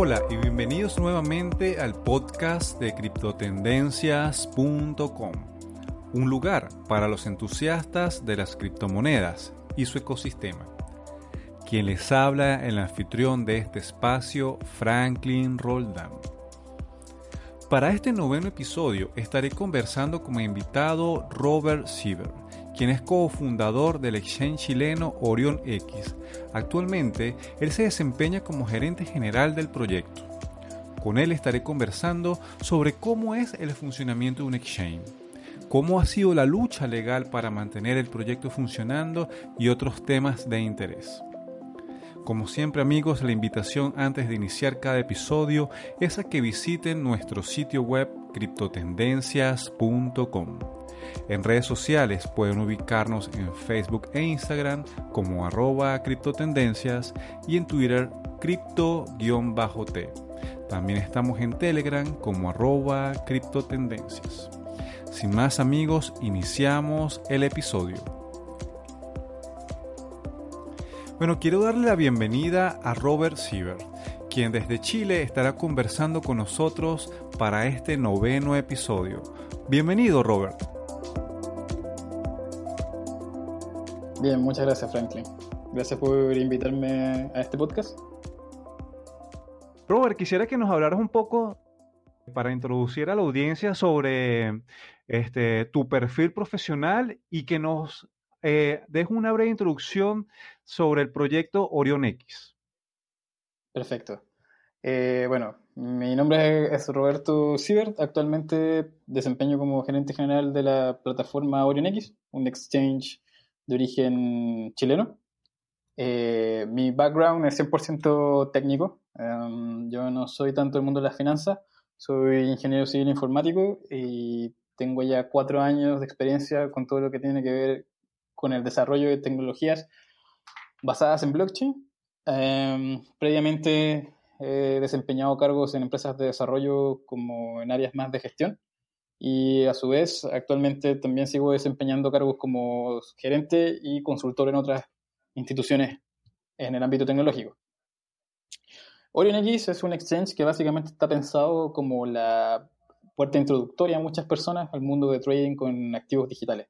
Hola y bienvenidos nuevamente al podcast de criptotendencias.com, un lugar para los entusiastas de las criptomonedas y su ecosistema. Quien les habla el anfitrión de este espacio, Franklin Roldán. Para este noveno episodio estaré conversando con mi invitado Robert Siever, quien es cofundador del exchange chileno Orion X. Actualmente, él se desempeña como gerente general del proyecto. Con él estaré conversando sobre cómo es el funcionamiento de un exchange, cómo ha sido la lucha legal para mantener el proyecto funcionando y otros temas de interés. Como siempre amigos, la invitación antes de iniciar cada episodio es a que visiten nuestro sitio web criptotendencias.com. En redes sociales pueden ubicarnos en Facebook e Instagram como arroba criptotendencias y en Twitter cripto-t. También estamos en Telegram como arroba criptotendencias. Sin más amigos, iniciamos el episodio. Bueno, quiero darle la bienvenida a Robert Siever, quien desde Chile estará conversando con nosotros para este noveno episodio. Bienvenido, Robert. Bien, muchas gracias, Franklin. Gracias por invitarme a este podcast. Robert, quisiera que nos hablaras un poco para introducir a la audiencia sobre este, tu perfil profesional y que nos eh, dejo una breve introducción sobre el proyecto Orion X. Perfecto. Eh, bueno, mi nombre es Roberto Siebert. Actualmente desempeño como gerente general de la plataforma Orion X, un exchange de origen chileno. Eh, mi background es 100% técnico. Em, yo no soy tanto del mundo de las finanzas, soy ingeniero civil informático y tengo ya cuatro años de experiencia con todo lo que tiene que ver con el desarrollo de tecnologías basadas en blockchain. Em, previamente he desempeñado cargos en empresas de desarrollo como en áreas más de gestión y a su vez actualmente también sigo desempeñando cargos como gerente y consultor en otras instituciones en el ámbito tecnológico. OrionX es un exchange que básicamente está pensado como la puerta introductoria a muchas personas al mundo de trading con activos digitales.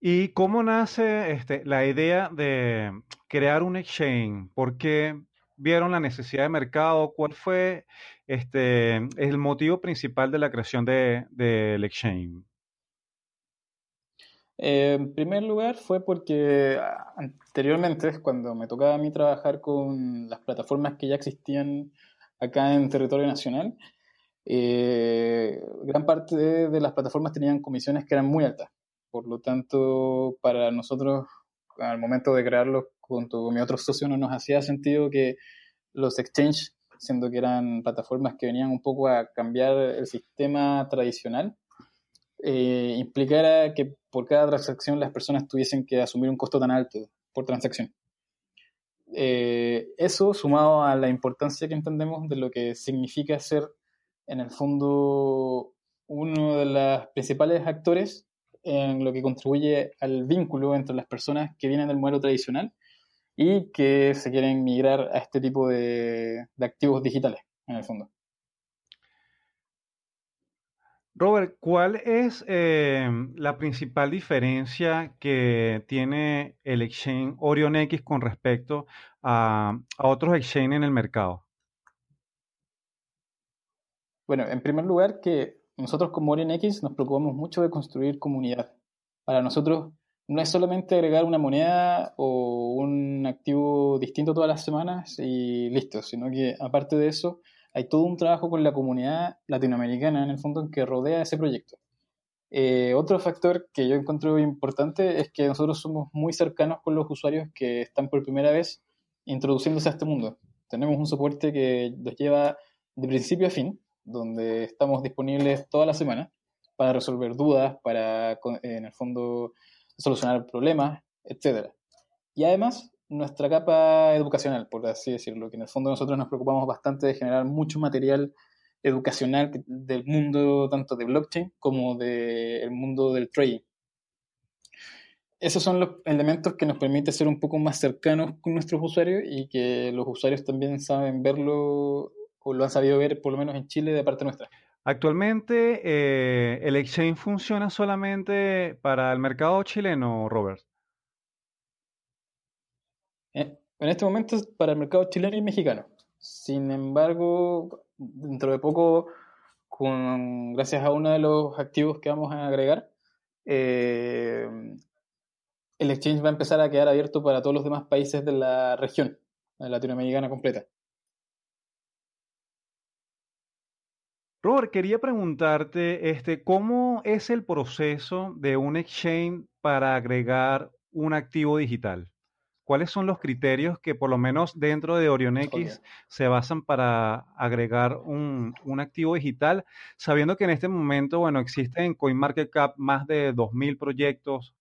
¿Y cómo nace este, la idea de crear un exchange? ¿Por qué vieron la necesidad de mercado? ¿Cuál fue este, el motivo principal de la creación del de, exchange? Eh, en primer lugar fue porque anteriormente, cuando me tocaba a mí trabajar con las plataformas que ya existían acá en territorio nacional, eh, gran parte de las plataformas tenían comisiones que eran muy altas. Por lo tanto, para nosotros, al momento de crearlo junto con mi otro socio, no nos hacía sentido que los exchanges, siendo que eran plataformas que venían un poco a cambiar el sistema tradicional, eh, implicara que por cada transacción las personas tuviesen que asumir un costo tan alto por transacción. Eh, eso sumado a la importancia que entendemos de lo que significa ser en el fondo uno de los principales actores en lo que contribuye al vínculo entre las personas que vienen del modelo tradicional y que se quieren migrar a este tipo de, activos digitales, en el fondo. Robert, ¿cuál es eh, la principal diferencia que tiene el exchange Orion X con respecto a, a otros exchanges en el mercado? Bueno, en primer lugar, que nosotros como X nos preocupamos mucho de construir comunidad. Para nosotros no es solamente agregar una moneda o un activo distinto todas las semanas y listo, sino que aparte de eso hay todo un trabajo con la comunidad latinoamericana en el fondo que rodea ese proyecto. Eh, otro factor que yo encuentro importante es que nosotros somos muy cercanos con los usuarios que están por primera vez introduciéndose a este mundo. Tenemos un soporte que los lleva de principio a fin donde estamos disponibles toda la semana para resolver dudas, para, en el fondo, solucionar problemas, etc. Y además, nuestra capa educacional, por así decirlo, que en el fondo nosotros nos preocupamos bastante de generar mucho material educacional del mundo tanto de blockchain como del mundo del trading. esos son los elementos que nos permiten ser un poco más cercanos con nuestros usuarios y que los usuarios también saben verlo o lo han sabido ver por lo menos en Chile de parte nuestra. Actualmente eh, el exchange funciona solamente para el mercado chileno, Robert. Eh, en este momento es para el mercado chileno y mexicano. Sin embargo, dentro de poco, con, gracias a uno de los activos que vamos a agregar, eh, el exchange va a empezar a quedar abierto para todos los demás países de la región latinoamericana completa. Robert, quería preguntarte, este, ¿cómo es el proceso de un exchange para agregar un activo digital? ¿Cuáles son los criterios que por lo menos dentro de OrionX se basan para agregar un, un, activo digital? Sabiendo que en este momento, bueno, existen en CoinMarketCap más de 2.000 proyectos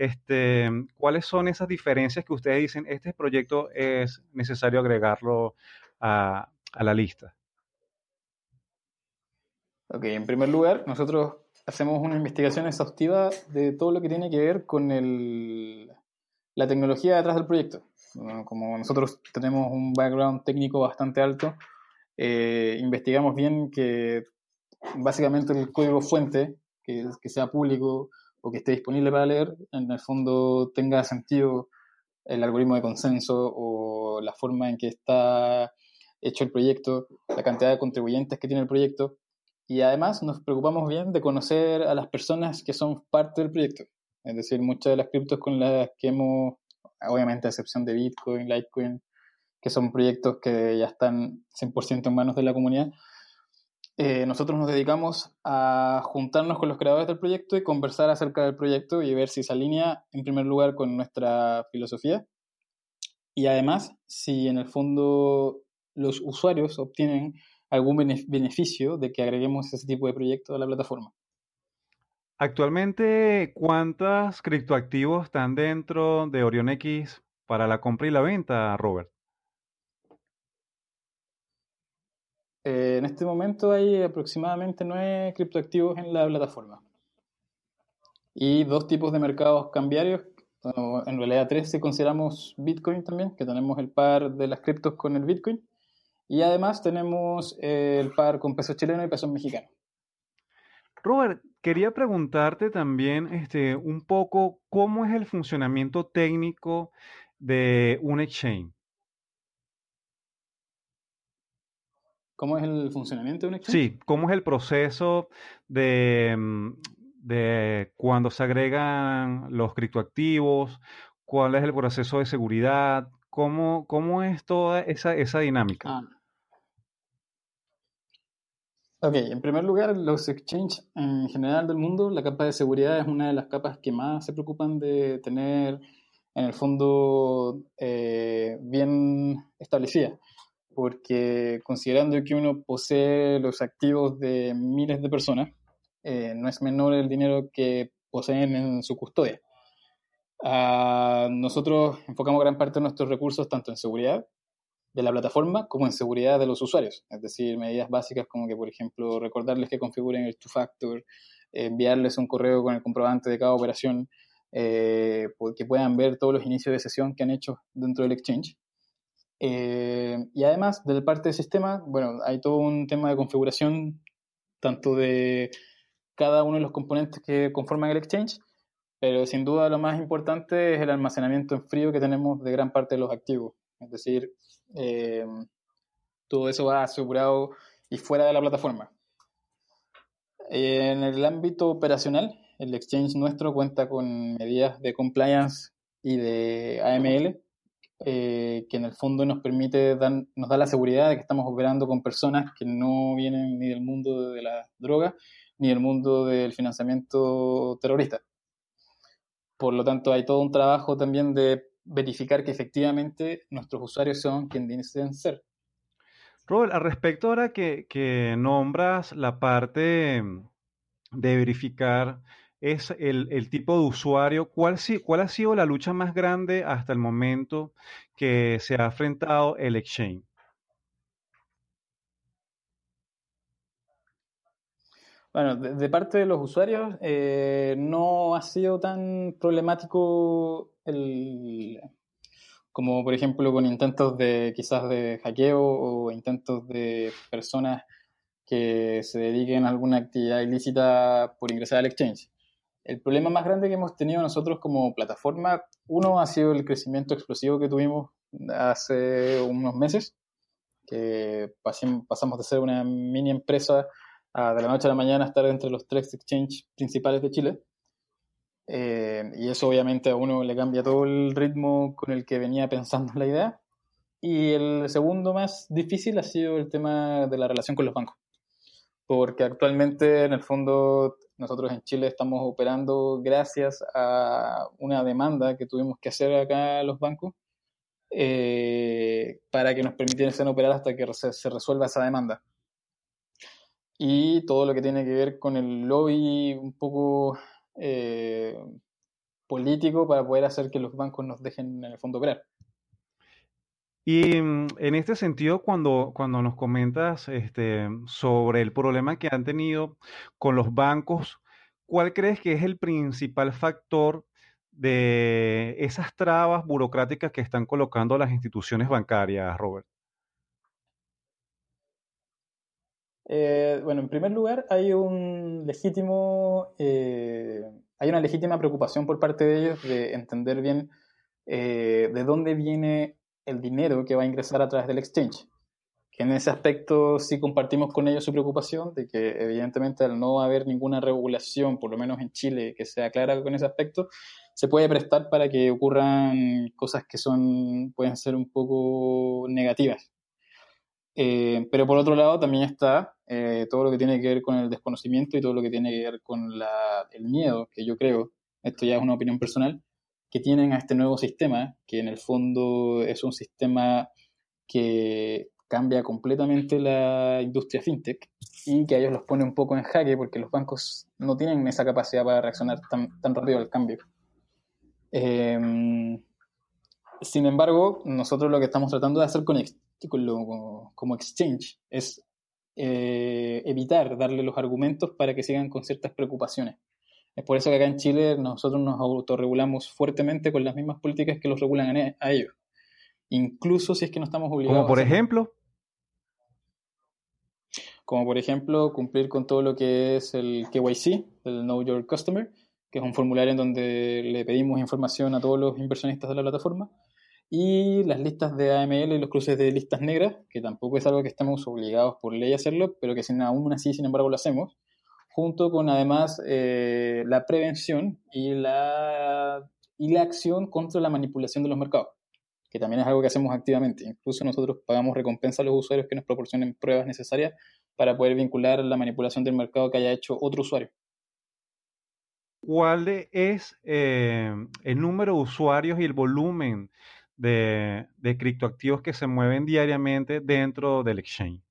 este, ¿Cuáles son esas diferencias que ustedes dicen, este proyecto es necesario agregarlo a, la lista? Ok, en primer lugar, nosotros hacemos una investigación exhaustiva de todo lo que tiene que ver con el, la tecnología detrás del proyecto. Como nosotros tenemos un background técnico bastante alto, eh, investigamos bien que básicamente el código fuente, que, que sea público, o que esté disponible para leer, en el fondo tenga sentido el algoritmo de consenso o la forma en que está hecho el proyecto, la cantidad de contribuyentes que tiene el proyecto. Y además nos preocupamos bien de conocer a las personas que son parte del proyecto. Es decir, muchas de las criptos con las que hemos, obviamente a excepción de Bitcoin, Litecoin, que son proyectos que ya están 100% en manos de la comunidad, eh, nosotros nos dedicamos a juntarnos con los creadores del proyecto y conversar acerca del proyecto y ver si se alinea en primer lugar con nuestra filosofía y además si en el fondo los usuarios obtienen algún beneficio de que agreguemos ese tipo de proyecto a la plataforma. Actualmente, ¿cuántos criptoactivos están dentro de OrionX para la compra y la venta, Robert? Eh, en este momento hay aproximadamente nueve criptoactivos en la plataforma. Y dos tipos de mercados cambiarios. en realidad tres si consideramos Bitcoin también, que tenemos el par de las criptos con el Bitcoin. Y además tenemos eh, el par con pesos chileno y pesos mexicano. Robert, quería preguntarte también este, un poco cómo es el funcionamiento técnico de un exchange. ¿Cómo es el funcionamiento de un exchange? Sí, ¿cómo es el proceso de, mm, de cuando se agregan los criptoactivos? ¿Cuál es el proceso de seguridad? ¿Cómo, cómo es toda esa, esa dinámica? Ah. Ok, en primer lugar, los exchanges en general del mundo, la capa de seguridad es una de las capas que más se preocupan de tener en el fondo eh, bien establecida porque considerando que uno posee los activos de miles de personas, eh, no es menor el dinero que poseen en su custodia. Ah, nosotros enfocamos gran parte de nuestros recursos tanto en seguridad de la plataforma como en seguridad de los usuarios, es decir, medidas básicas como que, por ejemplo, recordarles que configuren el two-factor, enviarles un correo con el comprobante de cada operación, eh, que puedan ver todos los inicios de sesión que han hecho dentro del exchange. Eh, y además, de parte del sistema, bueno, hay todo un tema de configuración, tanto de cada uno de los componentes que conforman el exchange, pero sin duda lo más importante es el almacenamiento en frío que tenemos de gran parte de los activos. Es decir, eh, todo eso va asegurado y fuera de la plataforma. En el ámbito operacional, el exchange nuestro cuenta con medidas de compliance y de AML eh, que en el fondo nos permite, nos da la seguridad de que estamos operando con personas que no vienen ni del mundo de la droga ni del mundo del financiamiento terrorista. Por lo tanto, hay todo un trabajo también de verificar que efectivamente nuestros usuarios son quienes deben ser. Robert, al respecto ahora que, nombras la parte de verificar es el, tipo de usuario. ¿Cuál, ¿Cuál ha sido la lucha más grande hasta el momento que se ha enfrentado el exchange? Bueno, de, parte de los usuarios eh, no ha sido tan problemático el, como por ejemplo con intentos de quizás de hackeo o intentos de personas que se dediquen a alguna actividad ilícita por ingresar al exchange. El problema más grande que hemos tenido nosotros como plataforma, uno ha sido el crecimiento explosivo que tuvimos hace unos meses, que pasamos de ser una mini empresa de la noche a la mañana estar entre los tres exchanges principales de Chile. Eh, y eso obviamente a uno le cambia todo el ritmo con el que venía pensando la idea. Y el segundo más difícil ha sido el tema de la relación con los bancos. Porque actualmente, en el fondo, nosotros en Chile estamos operando gracias a una demanda que tuvimos que hacer acá a los bancos eh, para que nos permitiesen operar hasta que se resuelva esa demanda y todo lo que tiene que ver con el lobby un poco eh, político para poder hacer que los bancos nos dejen en el fondo operar. Y mm, en este sentido, cuando, cuando nos comentas este, sobre el problema que han tenido con los bancos, ¿cuál crees que es el principal factor de esas trabas burocráticas que están colocando las instituciones bancarias, Robert? Eh, bueno, en primer lugar, hay un legítimo, eh, hay una legítima preocupación por parte de ellos de entender bien eh, de dónde viene el dinero que va a ingresar a través del exchange. Que en ese aspecto sí compartimos con ellos su preocupación de que evidentemente al no haber ninguna regulación, por lo menos en Chile, que sea clara con ese aspecto, se puede prestar para que ocurran cosas que son pueden ser un poco negativas. pero por otro lado también está eh, todo lo que tiene que ver con el desconocimiento y todo lo que tiene que ver con el miedo, que yo creo, esto ya es una opinión personal, que tienen a este nuevo sistema, que en el fondo es un sistema que cambia completamente la industria fintech y que a ellos los pone un poco en jaque porque los bancos no tienen esa capacidad para reaccionar tan, tan rápido al cambio. Em, sin embargo, nosotros lo que estamos tratando de hacer con, como exchange es eh, evitar darle los argumentos para que sigan con ciertas preocupaciones. Es por eso que acá en Chile nosotros nos autorregulamos fuertemente con las mismas políticas que los regulan a, ellos. Incluso si es que no estamos obligados. Como por ejemplo. Como por ejemplo cumplir con todo lo que es el KYC, el Know Your Customer, que es un formulario en donde le pedimos información a todos los inversionistas de la plataforma y las listas de AML y los cruces de listas negras, que tampoco es algo que estemos obligados por ley a hacerlo, pero que sin, aún así, sin embargo, lo hacemos, junto con además eh, la prevención y la, y la acción contra la manipulación de los mercados, que también es algo que hacemos activamente. Incluso nosotros pagamos recompensa a los usuarios que nos proporcionen pruebas necesarias para poder vincular la manipulación del mercado que haya hecho otro usuario. ¿Cuál es eh, el número de usuarios y el volumen de, criptoactivos que se mueven diariamente dentro del exchange?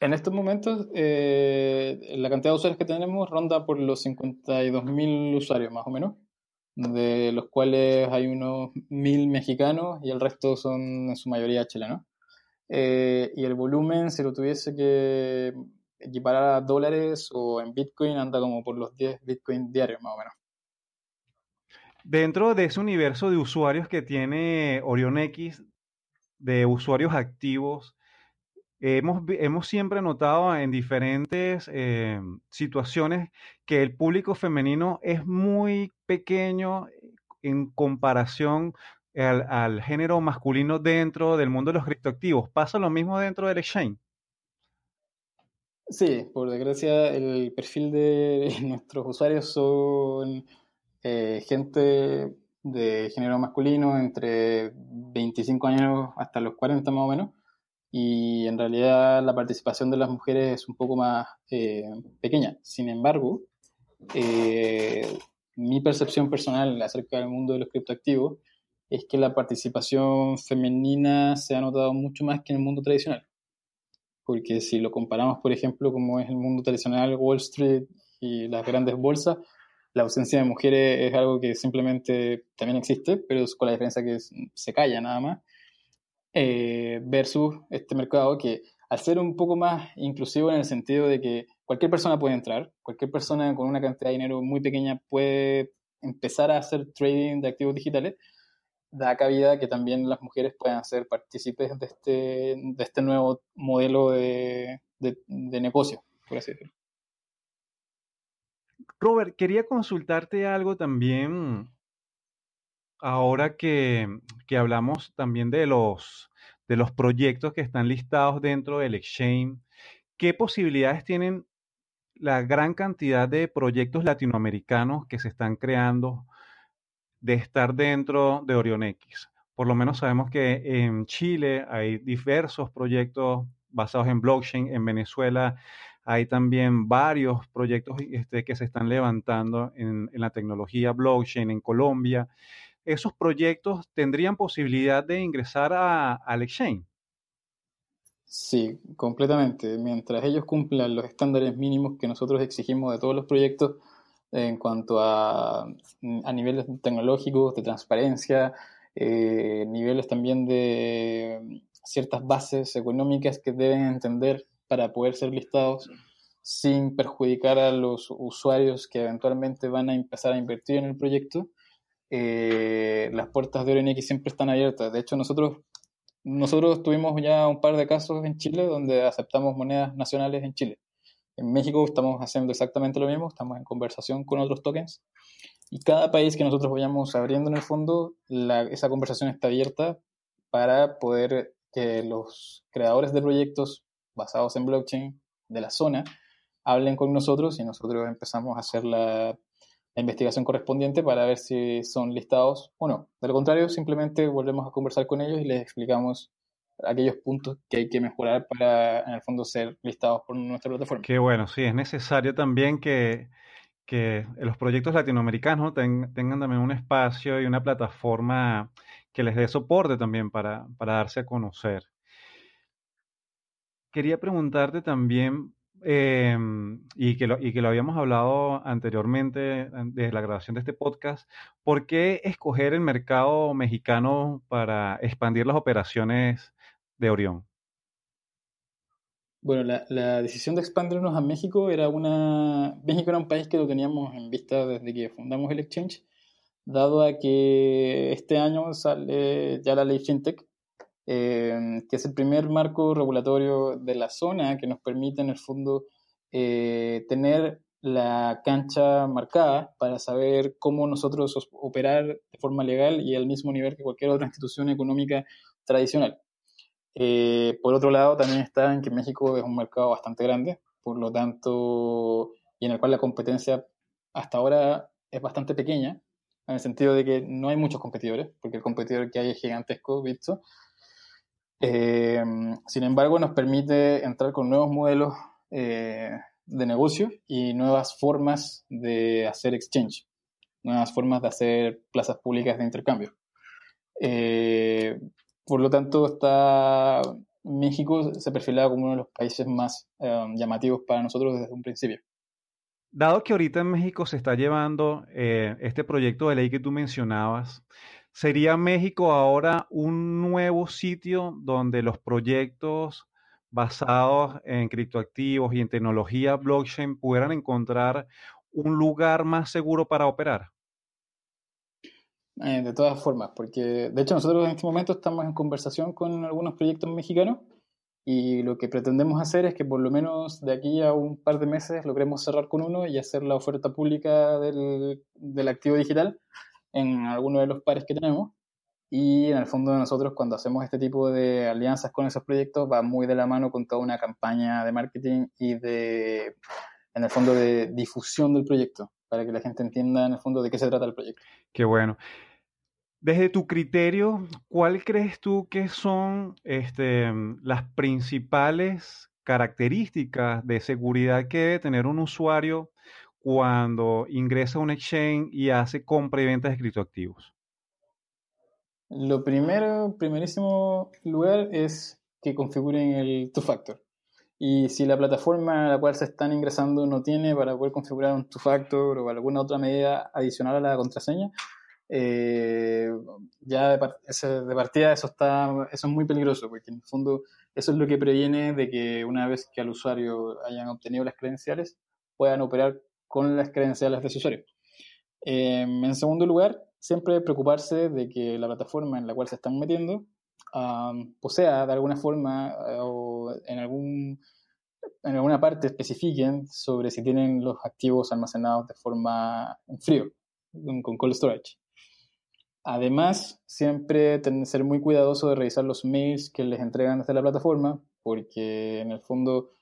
En estos momentos, eh, la cantidad de usuarios que tenemos ronda por los 52.000 usuarios, más o menos, de los cuales hay unos 1.000 mexicanos y el resto son en su mayoría chilenos. Eh, y el volumen, si lo tuviese que equiparar a dólares o en Bitcoin, anda como por los 10 Bitcoin diarios, más o menos. Dentro de ese universo de usuarios que tiene Orion X, de usuarios activos, hemos, siempre notado en diferentes eh, situaciones que el público femenino es muy pequeño en comparación al, al, género masculino dentro del mundo de los criptoactivos. ¿Pasa lo mismo dentro del exchange? Sí, por desgracia el perfil de nuestros usuarios son eh, gente de género masculino entre 25 años hasta los 40 más o menos, y en realidad la participación de las mujeres es un poco más eh, pequeña. Sin embargo, eh, mi percepción personal acerca del mundo de los criptoactivos es que la participación femenina se ha notado mucho más que en el mundo tradicional. Porque si lo comparamos, por ejemplo, como es el mundo tradicional, Wall Street y las grandes bolsas, la ausencia de mujeres es algo que simplemente también existe, pero con la diferencia que se calla nada más, eh, versus este mercado que al ser un poco más inclusivo en el sentido de que cualquier persona puede entrar, cualquier persona con una cantidad de dinero muy pequeña puede empezar a hacer trading de activos digitales, da cabida que también las mujeres puedan ser partícipes de este, de este nuevo modelo de, de, de negocio, por así decirlo. Robert, quería consultarte algo también, ahora que, que hablamos también de los, de los proyectos que están listados dentro del exchange. ¿Qué posibilidades tienen la gran cantidad de proyectos latinoamericanos que se están creando de estar dentro de OrionX? Por lo menos sabemos que en Chile hay diversos proyectos basados en blockchain, en Venezuela hay también varios proyectos este, que se están levantando en, la tecnología blockchain en Colombia. ¿Esos proyectos tendrían posibilidad de ingresar a, al exchange? Sí, completamente. Mientras ellos cumplan los estándares mínimos que nosotros exigimos de todos los proyectos en cuanto a, a niveles tecnológicos, de transparencia, eh, niveles también de ciertas bases económicas que deben entender para poder ser listados sin perjudicar a los usuarios que eventualmente van a empezar a invertir en el proyecto, eh, las puertas de OrenX siempre están abiertas. De hecho, nosotros, nosotros tuvimos ya un par de casos en Chile donde aceptamos monedas nacionales en Chile. En México estamos haciendo exactamente lo mismo, estamos en conversación con otros tokens. Y cada país que nosotros vayamos abriendo en el fondo, esa conversación está abierta para poder que los creadores de proyectos basados en blockchain de la zona hablen con nosotros y nosotros empezamos a hacer la, investigación correspondiente para ver si son listados o no. De lo contrario, simplemente volvemos a conversar con ellos y les explicamos aquellos puntos que hay que mejorar para, en el fondo, ser listados por nuestra plataforma. Qué bueno, sí, es necesario también que, que los proyectos latinoamericanos tengan también un espacio y una plataforma que les dé soporte también para, para darse a conocer quería preguntarte también, em, y, que lo, y que lo habíamos hablado anteriormente desde la grabación de este podcast, ¿por qué escoger el mercado mexicano para expandir las operaciones de Orión? Bueno, la, la, decisión de expandirnos a México era una... México era un país que lo teníamos en vista desde que fundamos el exchange, dado a que este año sale ya la ley FinTech, eh, que es el primer marco regulatorio de la zona que nos permite en el fondo eh, tener la cancha marcada para saber cómo nosotros operar de forma legal y al mismo nivel que cualquier otra institución económica tradicional. Eh, por otro lado, también está en que México es un mercado bastante grande, por lo tanto, y en el cual la competencia hasta ahora es bastante pequeña, en el sentido de que no hay muchos competidores, porque el competidor que hay es gigantesco, visto, eh, sin embargo, nos permite entrar con nuevos modelos eh, de negocio y nuevas formas de hacer exchange, nuevas formas de hacer plazas públicas de intercambio. Eh, por lo tanto, está México se perfilaba como uno de los países más llamativos para nosotros desde un principio. Dado que ahorita en México se está llevando este proyecto de ley que tú mencionabas, ¿Sería México ahora un nuevo sitio donde los proyectos basados en criptoactivos y en tecnología blockchain pudieran encontrar un lugar más seguro para operar? Eh, de todas formas, porque de hecho nosotros en este momento estamos en conversación con algunos proyectos mexicanos y lo que pretendemos hacer es que por lo menos de aquí a un par de meses logremos cerrar con uno y hacer la oferta pública del, del activo digital en alguno de los pares que tenemos. Y en el fondo de nosotros cuando hacemos este tipo de alianzas con esos proyectos va muy de la mano con toda una campaña de marketing y de, en el fondo, de difusión del proyecto, para que la gente entienda en el fondo de qué se trata el proyecto. Qué bueno. Desde tu criterio, ¿cuál crees tú que son este, las principales características de seguridad que debe tener un usuario cuando ingresa a un exchange y hace compra y venta de criptoactivos? Lo primero, primerísimo lugar es que configuren el two-factor. Y si la plataforma a la cual se están ingresando no tiene para poder configurar un two-factor o alguna otra medida adicional a la contraseña, eh, ya de, partida eso, está, eso es muy peligroso, porque en el fondo Eso es lo que previene de que una vez que al usuario hayan obtenido las credenciales, puedan operar con las credenciales de ese usuario. Em, en segundo lugar, siempre preocuparse de que la plataforma en la cual se están metiendo posea de alguna forma eh, o en, algún, en alguna parte especifiquen sobre si tienen los activos almacenados de forma en frío, con cold storage. Además, siempre tener, ser muy cuidadoso de revisar los mails que les entregan desde la plataforma, porque en el fondo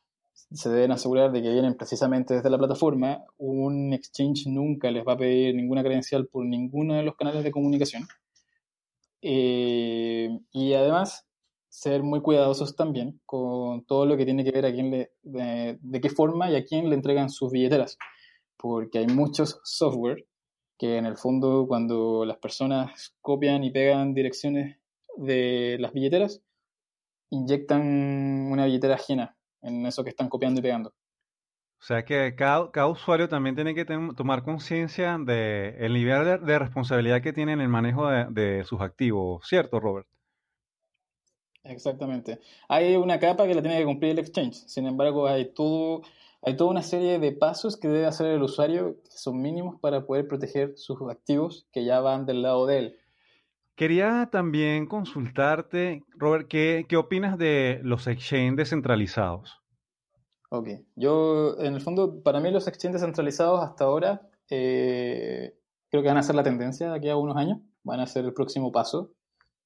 se deben asegurar de que vienen precisamente desde la plataforma. Un exchange nunca les va a pedir ninguna credencial por ninguno de los canales de comunicación. Eh, y además, ser muy cuidadosos también con todo lo que tiene que ver a quién le, de, de qué forma y a quién le entregan sus billeteras, porque hay muchos software que en el fondo cuando las personas copian y pegan direcciones de las billeteras, inyectan una billetera ajena en eso que están copiando y pegando. O sea que cada, usuario también tiene que tomar conciencia del el nivel de, responsabilidad que tiene en el manejo de, de sus activos, ¿cierto, Robert? Exactamente. Hay una capa que la tiene que cumplir el exchange. Sin embargo, hay todo hay toda una serie de pasos que debe hacer el usuario que son mínimos para poder proteger sus activos que ya van del lado de él. Quería también consultarte, Robert, ¿qué, qué opinas de los exchanges descentralizados? Ok, yo en el fondo, para mí los exchanges descentralizados hasta ahora eh, creo que van a ser la tendencia de aquí a unos años, van a ser el próximo paso,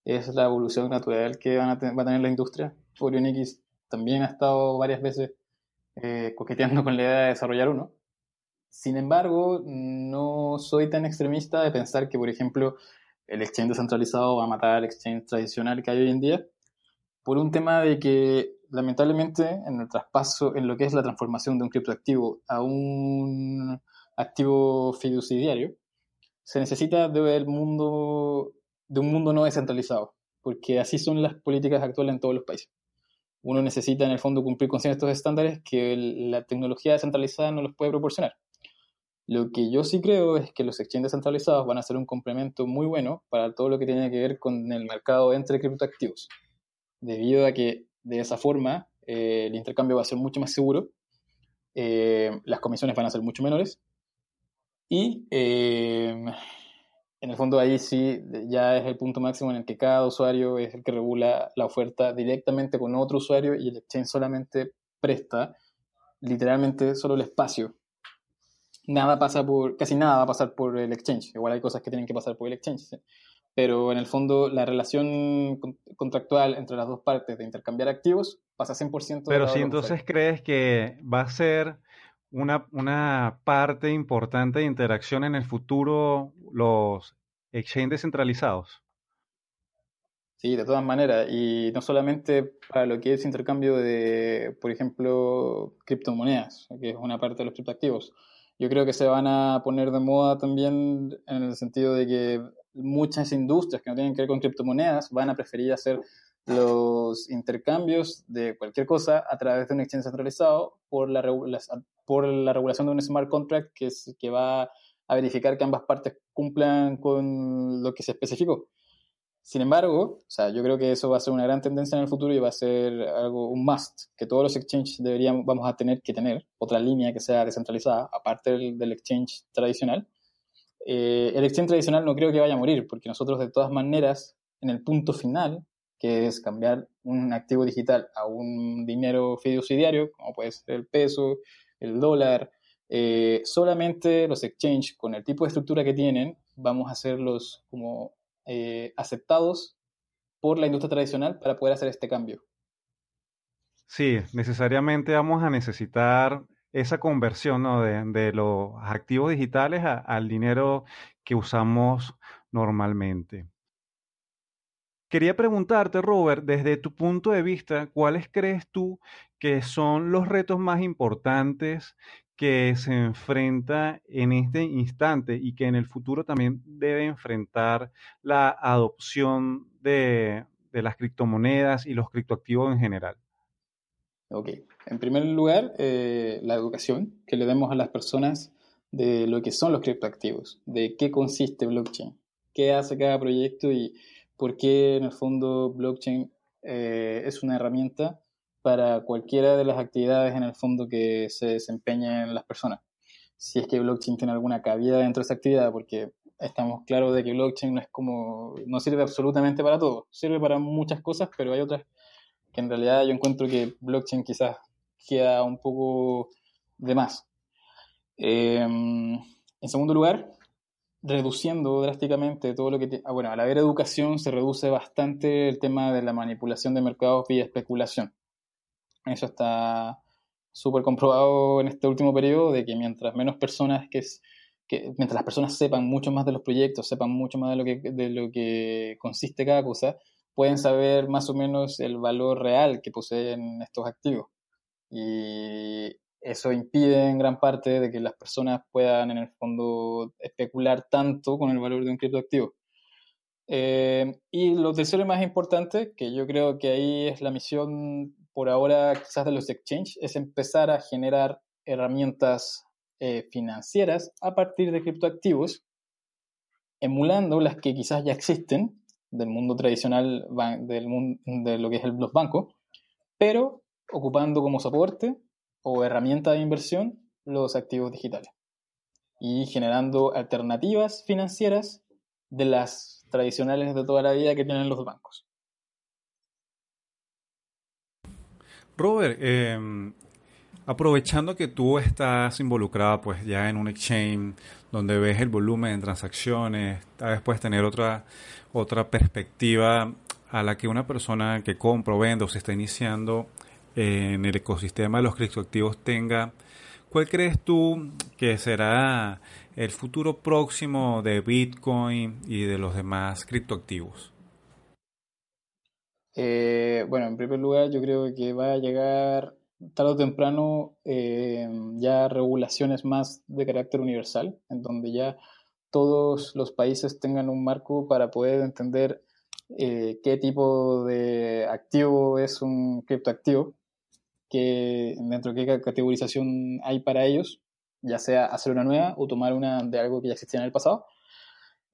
es la evolución natural que van a va a tener la industria. OrionX también ha estado varias veces eh, coqueteando con la idea de desarrollar uno. Sin embargo, no soy tan extremista de pensar que, por ejemplo, el exchange descentralizado va a matar al exchange tradicional que hay hoy en día, por un tema de que, lamentablemente, en el traspaso, en lo que es la transformación de un criptoactivo a un activo fiduciario, se necesita mundo, de un mundo no descentralizado, porque así son las políticas actuales en todos los países uno necesita en el fondo cumplir con ciertos estándares que la tecnología descentralizada no los puede proporcionar. Lo que yo sí creo es que los exchanges centralizados van a ser un complemento muy bueno para todo lo que tiene que ver con el mercado entre criptoactivos, debido a que de esa forma eh, el intercambio va a ser mucho más seguro, eh, las comisiones van a ser mucho menores y eh, en el fondo ahí sí ya es el punto máximo en el que cada usuario es el que regula la oferta directamente con otro usuario y el exchange solamente presta literalmente solo el espacio. Nada pasa por, casi nada va a pasar por el exchange. Igual hay cosas que tienen que pasar por el exchange. Pero en el fondo la relación contractual entre las dos partes de intercambiar activos pasa 100%. Pero si entonces crees que va a ser una, una parte importante de interacción en el futuro los exchanges descentralizados. Sí, de todas maneras, y no solamente para lo que es intercambio de, por ejemplo, criptomonedas, que es una parte de los criptoactivos. Yo creo que se van a poner de moda también en el sentido de que muchas industrias que no tienen que ver con criptomonedas van a preferir hacer los intercambios de cualquier cosa a través de un exchange centralizado por la, por la regulación de un smart contract que, es, que va a verificar que ambas partes cumplan con lo que se especificó. Sin embargo, o sea, yo creo que eso va a ser una gran tendencia en el futuro y va a ser algo, un must, que todos los exchanges deberían, vamos a tener que tener, otra línea que sea descentralizada, aparte del, exchange tradicional. Eh, el exchange tradicional no creo que vaya a morir, porque nosotros de todas maneras, en el punto final, que es cambiar un activo digital a un dinero fiduciario, como puede ser el peso, el dólar, eh, solamente los exchanges con el tipo de estructura que tienen vamos a hacerlos como eh, aceptados por la industria tradicional para poder hacer este cambio. Sí, necesariamente vamos a necesitar esa conversión de, los activos digitales al dinero que usamos normalmente. Quería preguntarte, Robert, desde tu punto de vista, ¿cuáles crees tú que son los retos más importantes que se enfrenta en este instante y que en el futuro también debe enfrentar la adopción de, las criptomonedas y los criptoactivos en general? Ok, en primer lugar, eh, la educación que le demos a las personas de lo que son los criptoactivos, de qué consiste blockchain, qué hace cada proyecto y por qué en el fondo blockchain es una herramienta para cualquiera de las actividades en el fondo que se desempeñen las personas. Si es que blockchain tiene alguna cabida dentro de esa actividad, porque estamos claros de que blockchain no es como, no sirve absolutamente para todo, sirve para muchas cosas, pero hay otras que en realidad yo encuentro que blockchain quizás queda un poco de más. Em, en segundo lugar, reduciendo drásticamente todo lo que... Ah, bueno, al haber educación se reduce bastante el tema de la manipulación de mercados vía especulación. Eso está súper comprobado en este último periodo de que mientras menos personas que, que mientras las personas sepan mucho más de los proyectos, sepan mucho más de lo que, de lo que consiste cada cosa, pueden saber más o menos el valor real que poseen estos activos. Y eso impide en gran parte de que las personas puedan en el fondo especular tanto con el valor de un criptoactivo. Eh, y lo tercero y más importante, que yo creo que ahí es la misión por ahora quizás de los exchanges, es empezar a generar herramientas eh, financieras a partir de criptoactivos, emulando las que quizás ya existen del mundo tradicional del mundo, de lo que es los bancos, pero ocupando como soporte o herramienta de inversión los activos digitales y generando alternativas financieras de las tradicionales de toda la vida que tienen los bancos. Robert, em, aprovechando que tú estás involucrado pues ya en un exchange donde ves el volumen de transacciones, tal vez puedes tener otra, otra perspectiva a la que una persona que compra o vende o se está iniciando en el ecosistema de los criptoactivos tenga, ¿cuál crees tú que será el futuro próximo de Bitcoin y de los demás criptoactivos? Eh, bueno, en primer lugar, yo creo que va a llegar tarde o temprano eh, ya regulaciones más de carácter universal, en donde ya todos los países tengan un marco para poder entender eh, qué tipo de activo es un criptoactivo que dentro de qué categorización hay para ellos, ya sea hacer una nueva o tomar una de algo que ya existía en el pasado.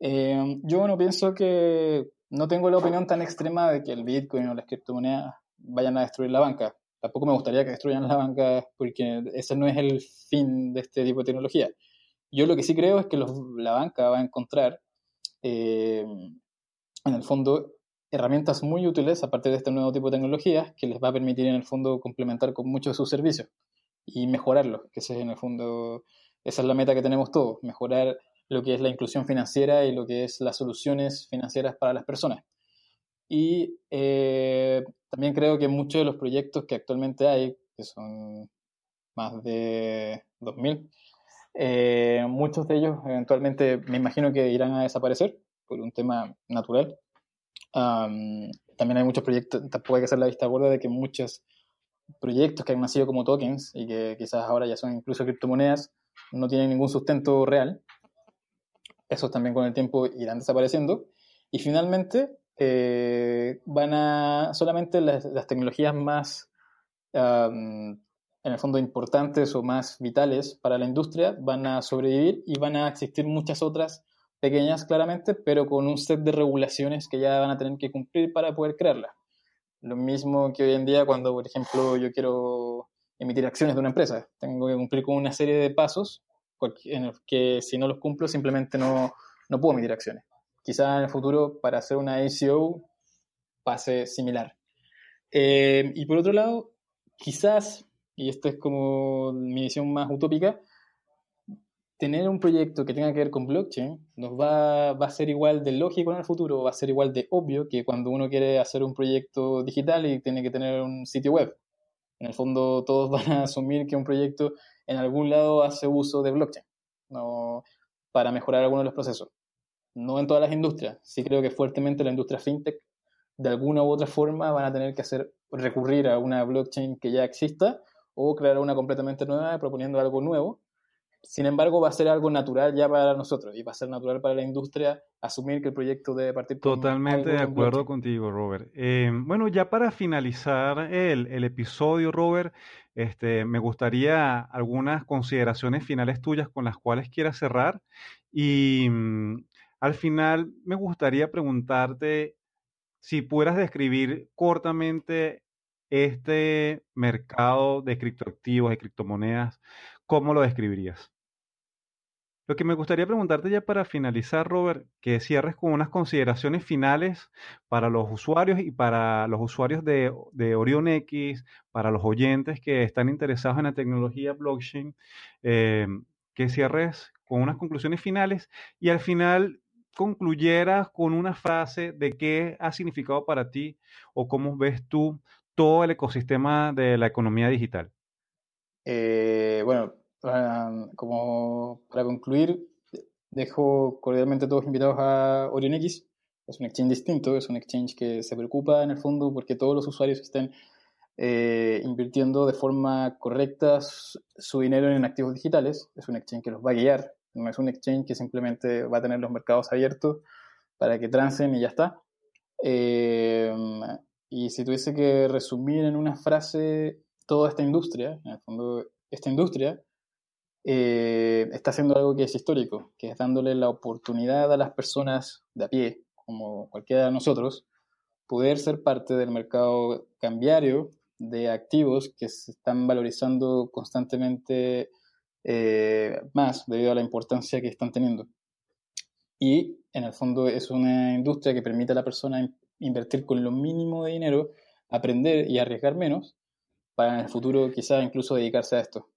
Eh, yo no pienso que, no tengo la opinión tan extrema de que el Bitcoin o las criptomonedas vayan a destruir la banca. Tampoco me gustaría que destruyan la banca porque ese no es el fin de este tipo de tecnología. Yo lo que sí creo es que la banca va a encontrar, eh, en el fondo, herramientas muy útiles a partir de este nuevo tipo de tecnologías que les va a permitir en el fondo complementar con muchos de sus servicios y mejorarlos, que ese es en el fondo, esa es la meta que tenemos todos, mejorar lo que es la inclusión financiera y lo que es las soluciones financieras para las personas. Y eh, también creo que muchos de los proyectos que actualmente hay, que son más de 2.000, eh, muchos de ellos eventualmente me imagino que irán a desaparecer por un tema natural también hay muchos proyectos, tampoco hay que hacer la vista gorda de que muchos proyectos que han nacido como tokens y que quizás ahora ya son incluso criptomonedas, no tienen ningún sustento real. Esos también con el tiempo irán desapareciendo. Y finalmente, eh, van a solamente las, tecnologías más, en el fondo, importantes o más vitales para la industria van a sobrevivir y van a existir muchas otras pequeñas claramente, pero con un set de regulaciones que ya van a tener que cumplir para poder crearla. Lo mismo que hoy en día cuando, por ejemplo, yo quiero emitir acciones de una empresa. Tengo que cumplir con una serie de pasos en los que si no los cumplo simplemente no, no puedo emitir acciones. Quizá en el futuro para hacer una ICO pase similar. Eh, y por otro lado, quizás, y esto es como mi visión más utópica, tener un proyecto que tenga que ver con blockchain nos va, va, a ser igual de lógico en el futuro, va a ser igual de obvio que cuando uno quiere hacer un proyecto digital y tiene que tener un sitio web. En el fondo todos van a asumir que un proyecto en algún lado hace uso de blockchain ¿no? para mejorar algunos de los procesos. No en todas las industrias, sí creo que fuertemente la industria fintech de alguna u otra forma van a tener que hacer recurrir a una blockchain que ya exista o crear una completamente nueva proponiendo algo nuevo sin embargo, va a ser algo natural ya para nosotros y va a ser natural para la industria asumir que el proyecto debe partir. Totalmente de acuerdo contigo, Robert. Eh, bueno, ya para finalizar el, el, episodio, Robert, este, me gustaría algunas consideraciones finales tuyas con las cuales quieras cerrar. Y mm, al final me gustaría preguntarte si pudieras describir cortamente este mercado de criptoactivos, de criptomonedas, ¿cómo lo describirías? Lo que me gustaría preguntarte ya para finalizar, Robert, que cierres con unas consideraciones finales para los usuarios y para los usuarios de, de Orion X, para los oyentes que están interesados en la tecnología blockchain, eh, que cierres con unas conclusiones finales y al final concluyeras con una frase de qué ha significado para ti o cómo ves tú todo el ecosistema de la economía digital. Eh, bueno, como para concluir, dejo cordialmente a todos invitados a OrionX. Es un exchange distinto, es un exchange que se preocupa en el fondo porque todos los usuarios estén eh, invirtiendo de forma correcta su dinero en activos digitales. Es un exchange que los va a guiar, no es un exchange que simplemente va a tener los mercados abiertos para que trancen y ya está. Eh, y si tuviese que resumir en una frase toda esta industria, en el fondo, esta industria eh, está haciendo algo que es histórico, que es dándole la oportunidad a las personas de a pie, como cualquiera de nosotros, poder ser parte del mercado cambiario de activos que se están valorizando constantemente eh, más debido a la importancia que están teniendo. Y en el fondo es una industria que permite a la persona invertir con lo mínimo de dinero, aprender y arriesgar menos, para en el futuro quizás incluso dedicarse a esto.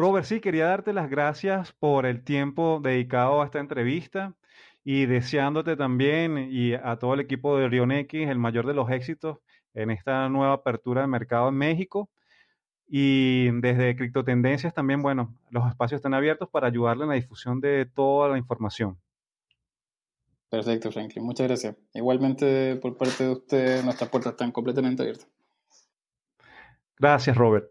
Robert, sí, quería darte las gracias por el tiempo dedicado a esta entrevista y deseándote también y a todo el equipo de Rion X el mayor de los éxitos en esta nueva apertura de mercado en México. Y desde Criptotendencias también, bueno, los espacios están abiertos para ayudarle en la difusión de toda la información. Perfecto, Franklin. Muchas gracias. Igualmente, por parte de usted, nuestras puertas están completamente abiertas. Gracias, Robert.